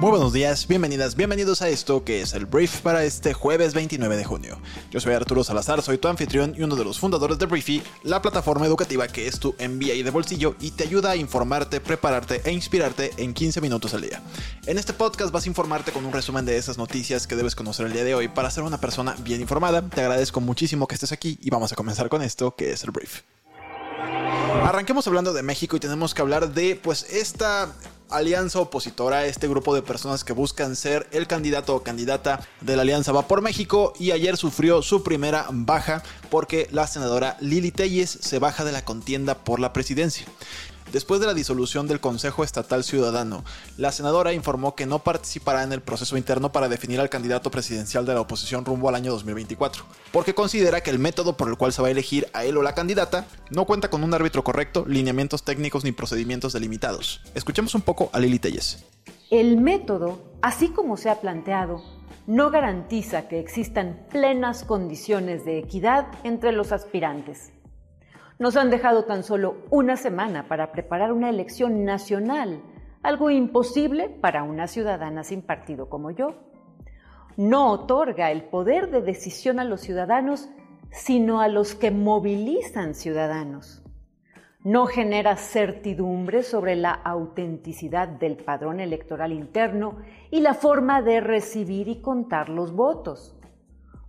Muy buenos días, bienvenidas, bienvenidos a esto que es el brief para este jueves 29 de junio. Yo soy Arturo Salazar, soy tu anfitrión y uno de los fundadores de Briefy, la plataforma educativa que es tu MBA de bolsillo y te ayuda a informarte, prepararte e inspirarte en 15 minutos al día. En este podcast vas a informarte con un resumen de esas noticias que debes conocer el día de hoy para ser una persona bien informada. Te agradezco muchísimo que estés aquí y vamos a comenzar con esto que es el brief. Arranquemos hablando de México y tenemos que hablar de pues esta alianza opositora, este grupo de personas que buscan ser el candidato o candidata de la alianza Va por México y ayer sufrió su primera baja porque la senadora Lili Telles se baja de la contienda por la presidencia. Después de la disolución del Consejo Estatal Ciudadano, la senadora informó que no participará en el proceso interno para definir al candidato presidencial de la oposición rumbo al año 2024, porque considera que el método por el cual se va a elegir a él o la candidata no cuenta con un árbitro correcto, lineamientos técnicos ni procedimientos delimitados. Escuchemos un poco a Lili Telles. El método, así como se ha planteado, no garantiza que existan plenas condiciones de equidad entre los aspirantes. Nos han dejado tan solo una semana para preparar una elección nacional, algo imposible para una ciudadana sin partido como yo. No otorga el poder de decisión a los ciudadanos, sino a los que movilizan ciudadanos. No genera certidumbre sobre la autenticidad del padrón electoral interno y la forma de recibir y contar los votos.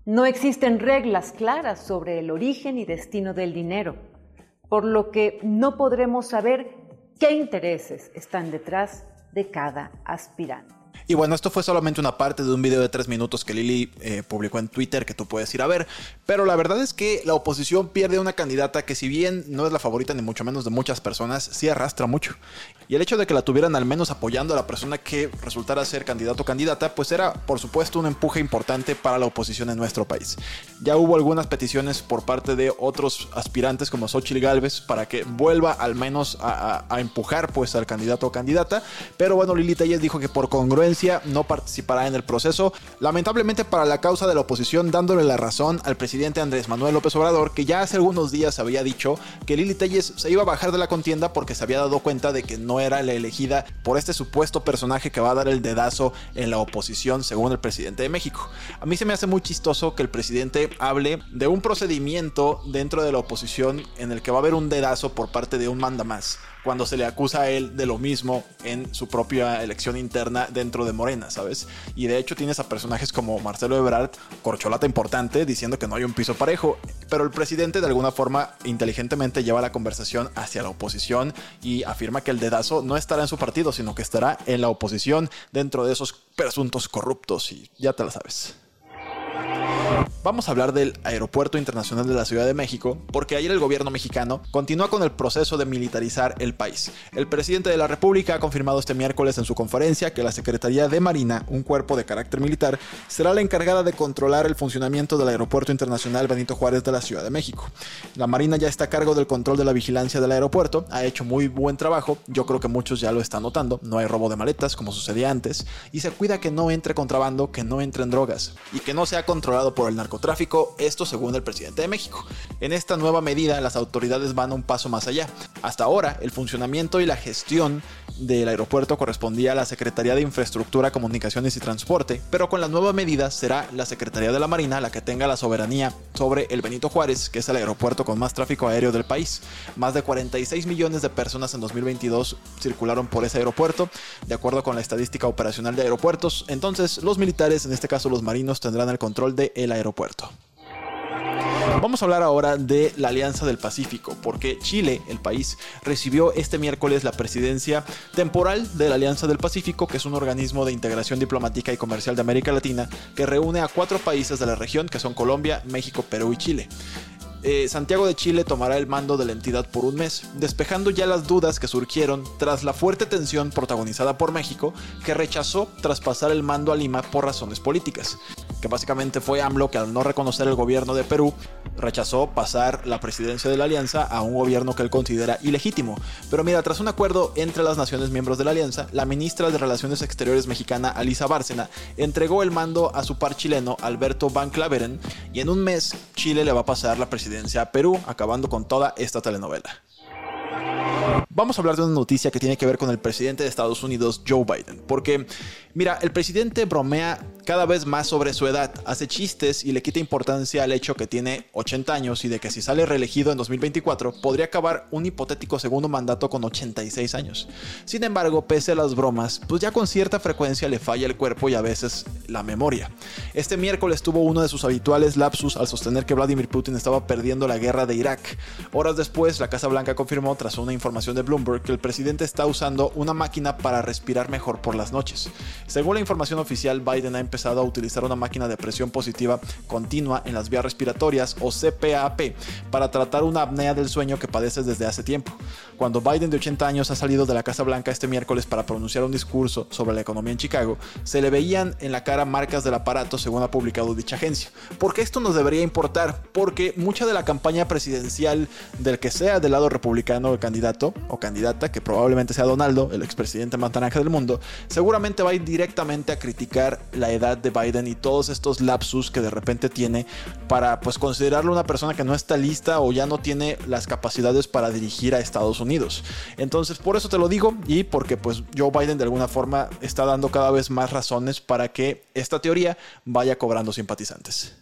No existen reglas claras sobre el origen y destino del dinero por lo que no podremos saber qué intereses están detrás de cada aspirante. Y bueno, esto fue solamente una parte de un video de tres minutos que Lili eh, publicó en Twitter que tú puedes ir a ver. Pero la verdad es que la oposición pierde una candidata que si bien no es la favorita ni mucho menos de muchas personas, sí arrastra mucho. Y el hecho de que la tuvieran al menos apoyando a la persona que resultara ser candidato o candidata, pues era por supuesto un empuje importante para la oposición en nuestro país. Ya hubo algunas peticiones por parte de otros aspirantes como Xochitl Galvez para que vuelva al menos a, empujar pues al candidato o candidata. Pero bueno, Lili Telles dijo que por congruencia no participará en el proceso, lamentablemente para la causa de la oposición dándole la razón al presidente Andrés Manuel López Obrador, que ya hace algunos días había dicho que Lili Telles se iba a bajar de la contienda porque se había dado cuenta de que no era la elegida por este supuesto personaje que va a dar el dedazo en la oposición, según el presidente de México. A mí se me hace muy chistoso que el presidente hable de un procedimiento dentro de la oposición en el que va a haber un dedazo por parte de un mandamás cuando se le acusa a él de lo mismo en su propia elección interna dentro de Morena, ¿sabes? Y de hecho tienes a personajes como Marcelo Ebrard, corcholata importante, diciendo que no hay un piso parejo, pero el presidente de alguna forma inteligentemente lleva la conversación hacia la oposición y afirma que el dedazo no estará en su partido, sino que estará en la oposición dentro de esos presuntos corruptos y ya te lo sabes. Vamos a hablar del Aeropuerto Internacional de la Ciudad de México, porque ayer el gobierno mexicano continúa con el proceso de militarizar el país. El presidente de la República ha confirmado este miércoles en su conferencia que la Secretaría de Marina, un cuerpo de carácter militar, será la encargada de controlar el funcionamiento del Aeropuerto Internacional Benito Juárez de la Ciudad de México. La Marina ya está a cargo del control de la vigilancia del aeropuerto, ha hecho muy buen trabajo, yo creo que muchos ya lo están notando, no hay robo de maletas como sucedía antes, y se cuida que no entre contrabando, que no entren drogas, y que no sea controlado por el narcotráfico, esto según el presidente de México. En esta nueva medida, las autoridades van un paso más allá. Hasta ahora, el funcionamiento y la gestión del aeropuerto correspondía a la Secretaría de Infraestructura, Comunicaciones y Transporte, pero con la nueva medida será la Secretaría de la Marina la que tenga la soberanía sobre el Benito Juárez, que es el aeropuerto con más tráfico aéreo del país. Más de 46 millones de personas en 2022 circularon por ese aeropuerto, de acuerdo con la estadística operacional de aeropuertos. Entonces, los militares, en este caso los marinos, tendrán el control del el aeropuerto. Vamos a hablar ahora de la Alianza del Pacífico, porque Chile, el país, recibió este miércoles la presidencia temporal de la Alianza del Pacífico, que es un organismo de integración diplomática y comercial de América Latina que reúne a cuatro países de la región, que son Colombia, México, Perú y Chile. Eh, Santiago de Chile tomará el mando de la entidad por un mes, despejando ya las dudas que surgieron tras la fuerte tensión protagonizada por México, que rechazó traspasar el mando a Lima por razones políticas. Que básicamente fue AMLO que al no reconocer el gobierno de Perú, rechazó pasar la presidencia de la alianza a un gobierno que él considera ilegítimo. Pero mira, tras un acuerdo entre las naciones miembros de la alianza, la ministra de Relaciones Exteriores mexicana, Alisa Bárcena, entregó el mando a su par chileno, Alberto Van Claveren, y en un mes Chile le va a pasar la presidencia a Perú, acabando con toda esta telenovela. Vamos a hablar de una noticia que tiene que ver con el presidente de Estados Unidos, Joe Biden. Porque, mira, el presidente bromea cada vez más sobre su edad, hace chistes y le quita importancia al hecho que tiene 80 años y de que si sale reelegido en 2024 podría acabar un hipotético segundo mandato con 86 años. Sin embargo, pese a las bromas, pues ya con cierta frecuencia le falla el cuerpo y a veces la memoria. Este miércoles tuvo uno de sus habituales lapsus al sostener que Vladimir Putin estaba perdiendo la guerra de Irak. Horas después, la Casa Blanca confirmó tras una información de Bloomberg que el presidente está usando una máquina para respirar mejor por las noches. Según la información oficial, Biden ha empezado a utilizar una máquina de presión positiva continua en las vías respiratorias o CPAP para tratar una apnea del sueño que padeces desde hace tiempo. Cuando Biden de 80 años ha salido de la Casa Blanca este miércoles para pronunciar un discurso sobre la economía en Chicago, se le veían en la cara marcas del aparato según ha publicado dicha agencia. ¿Por qué esto nos debería importar? Porque mucha de la campaña presidencial del que sea del lado republicano el candidato o candidata, que probablemente sea Donaldo, el expresidente más naranja del mundo, seguramente va a ir directamente a criticar la edad de Biden y todos estos lapsus que de repente tiene para pues considerarlo una persona que no está lista o ya no tiene las capacidades para dirigir a Estados Unidos. Entonces por eso te lo digo y porque pues Joe Biden de alguna forma está dando cada vez más razones para que esta teoría vaya cobrando simpatizantes.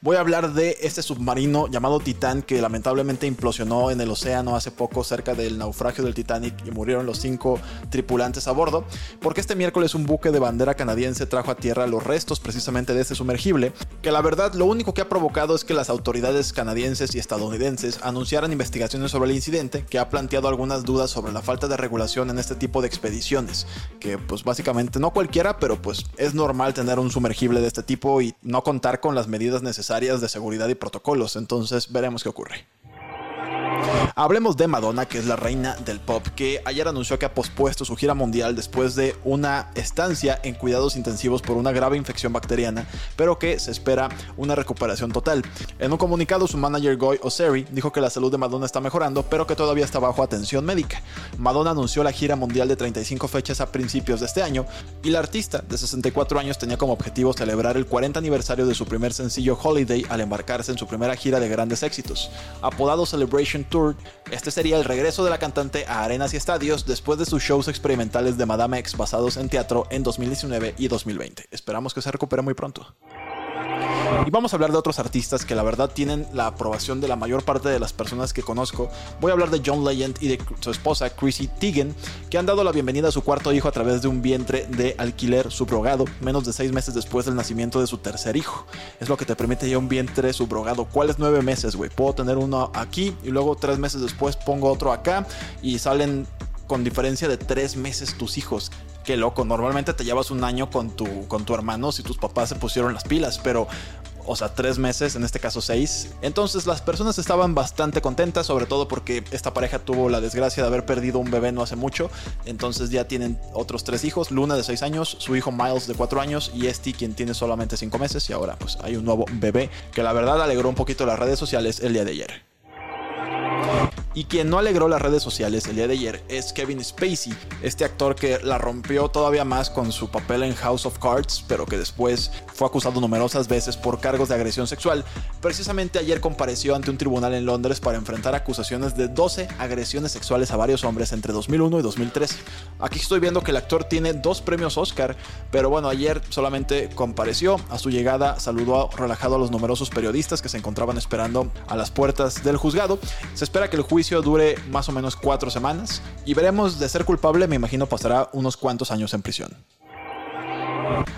Voy a hablar de este submarino llamado Titán que lamentablemente implosionó en el océano hace poco cerca del naufragio del Titanic y murieron los cinco tripulantes a bordo, porque este miércoles un buque de bandera canadiense trajo a tierra los restos precisamente de este sumergible, que la verdad lo único que ha provocado es que las autoridades canadienses y estadounidenses anunciaran investigaciones sobre el incidente, que ha planteado algunas dudas sobre la falta de regulación en este tipo de expediciones, que pues básicamente no cualquiera, pero pues es normal tener un sumergible de este tipo y no contar con las medidas necesarias de seguridad y protocolos, entonces veremos qué ocurre. Hablemos de Madonna, que es la reina del pop, que ayer anunció que ha pospuesto su gira mundial después de una estancia en cuidados intensivos por una grave infección bacteriana, pero que se espera una recuperación total. En un comunicado, su manager Goy Oseri dijo que la salud de Madonna está mejorando, pero que todavía está bajo atención médica. Madonna anunció la gira mundial de 35 fechas a principios de este año, y la artista de 64 años tenía como objetivo celebrar el 40 aniversario de su primer sencillo Holiday al embarcarse en su primera gira de grandes éxitos. Apodado Celebration Tour, este sería el regreso de la cantante a arenas y estadios después de sus shows experimentales de Madame X basados en teatro en 2019 y 2020. Esperamos que se recupere muy pronto. Y vamos a hablar de otros artistas que la verdad tienen la aprobación de la mayor parte de las personas que conozco. Voy a hablar de John Legend y de su esposa Chrissy Teigen, que han dado la bienvenida a su cuarto hijo a través de un vientre de alquiler subrogado, menos de seis meses después del nacimiento de su tercer hijo. Es lo que te permite ya un vientre subrogado. ¿Cuáles nueve meses, güey? Puedo tener uno aquí y luego tres meses después pongo otro acá y salen con diferencia de tres meses tus hijos qué loco. Normalmente te llevas un año con tu, con tu hermano si tus papás se pusieron las pilas, pero o sea, tres meses, en este caso seis. Entonces las personas estaban bastante contentas, sobre todo porque esta pareja tuvo la desgracia de haber perdido un bebé no hace mucho. Entonces ya tienen otros tres hijos, Luna de seis años, su hijo Miles de cuatro años y Esti quien tiene solamente cinco meses y ahora pues hay un nuevo bebé que la verdad alegró un poquito las redes sociales el día de ayer. Y quien no alegró las redes sociales el día de ayer es Kevin Spacey, este actor que la rompió todavía más con su papel en House of Cards, pero que después fue acusado numerosas veces por cargos de agresión sexual. Precisamente ayer compareció ante un tribunal en Londres para enfrentar acusaciones de 12 agresiones sexuales a varios hombres entre 2001 y 2013. Aquí estoy viendo que el actor tiene dos premios Oscar, pero bueno, ayer solamente compareció. A su llegada saludó relajado a los numerosos periodistas que se encontraban esperando a las puertas del juzgado. Se espera que el juicio dure más o menos cuatro semanas y veremos de ser culpable, me imagino pasará unos cuantos años en prisión.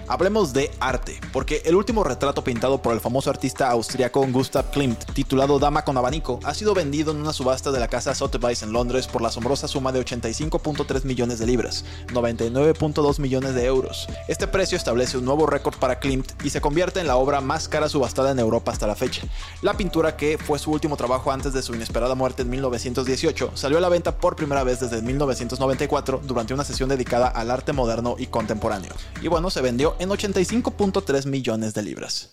Hablemos de arte, porque el último retrato pintado por el famoso artista austriaco Gustav Klimt, titulado Dama con abanico, ha sido vendido en una subasta de la casa Sotheby's en Londres por la asombrosa suma de 85.3 millones de libras, 99.2 millones de euros. Este precio establece un nuevo récord para Klimt y se convierte en la obra más cara subastada en Europa hasta la fecha. La pintura, que fue su último trabajo antes de su inesperada muerte en 1918, salió a la venta por primera vez desde 1994 durante una sesión dedicada al arte moderno y contemporáneo. Y bueno, se en 85.3 millones de libras.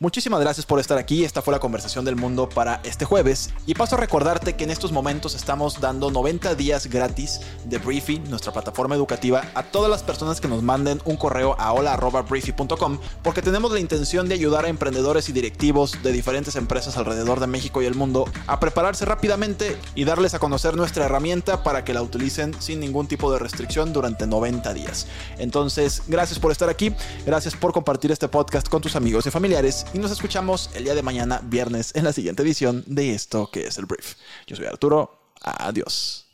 Muchísimas gracias por estar aquí. Esta fue la conversación del mundo para este jueves. Y paso a recordarte que en estos momentos estamos dando 90 días gratis de Briefy, nuestra plataforma educativa, a todas las personas que nos manden un correo a hola.briefy.com, porque tenemos la intención de ayudar a emprendedores y directivos de diferentes empresas alrededor de México y el mundo a prepararse rápidamente y darles a conocer nuestra herramienta para que la utilicen sin ningún tipo de restricción durante 90 días. Entonces, gracias por estar aquí, gracias por compartir este podcast con tus amigos y familiares y nos escuchamos el día de mañana, viernes, en la siguiente edición de esto que es el brief. Yo soy Arturo. Adiós.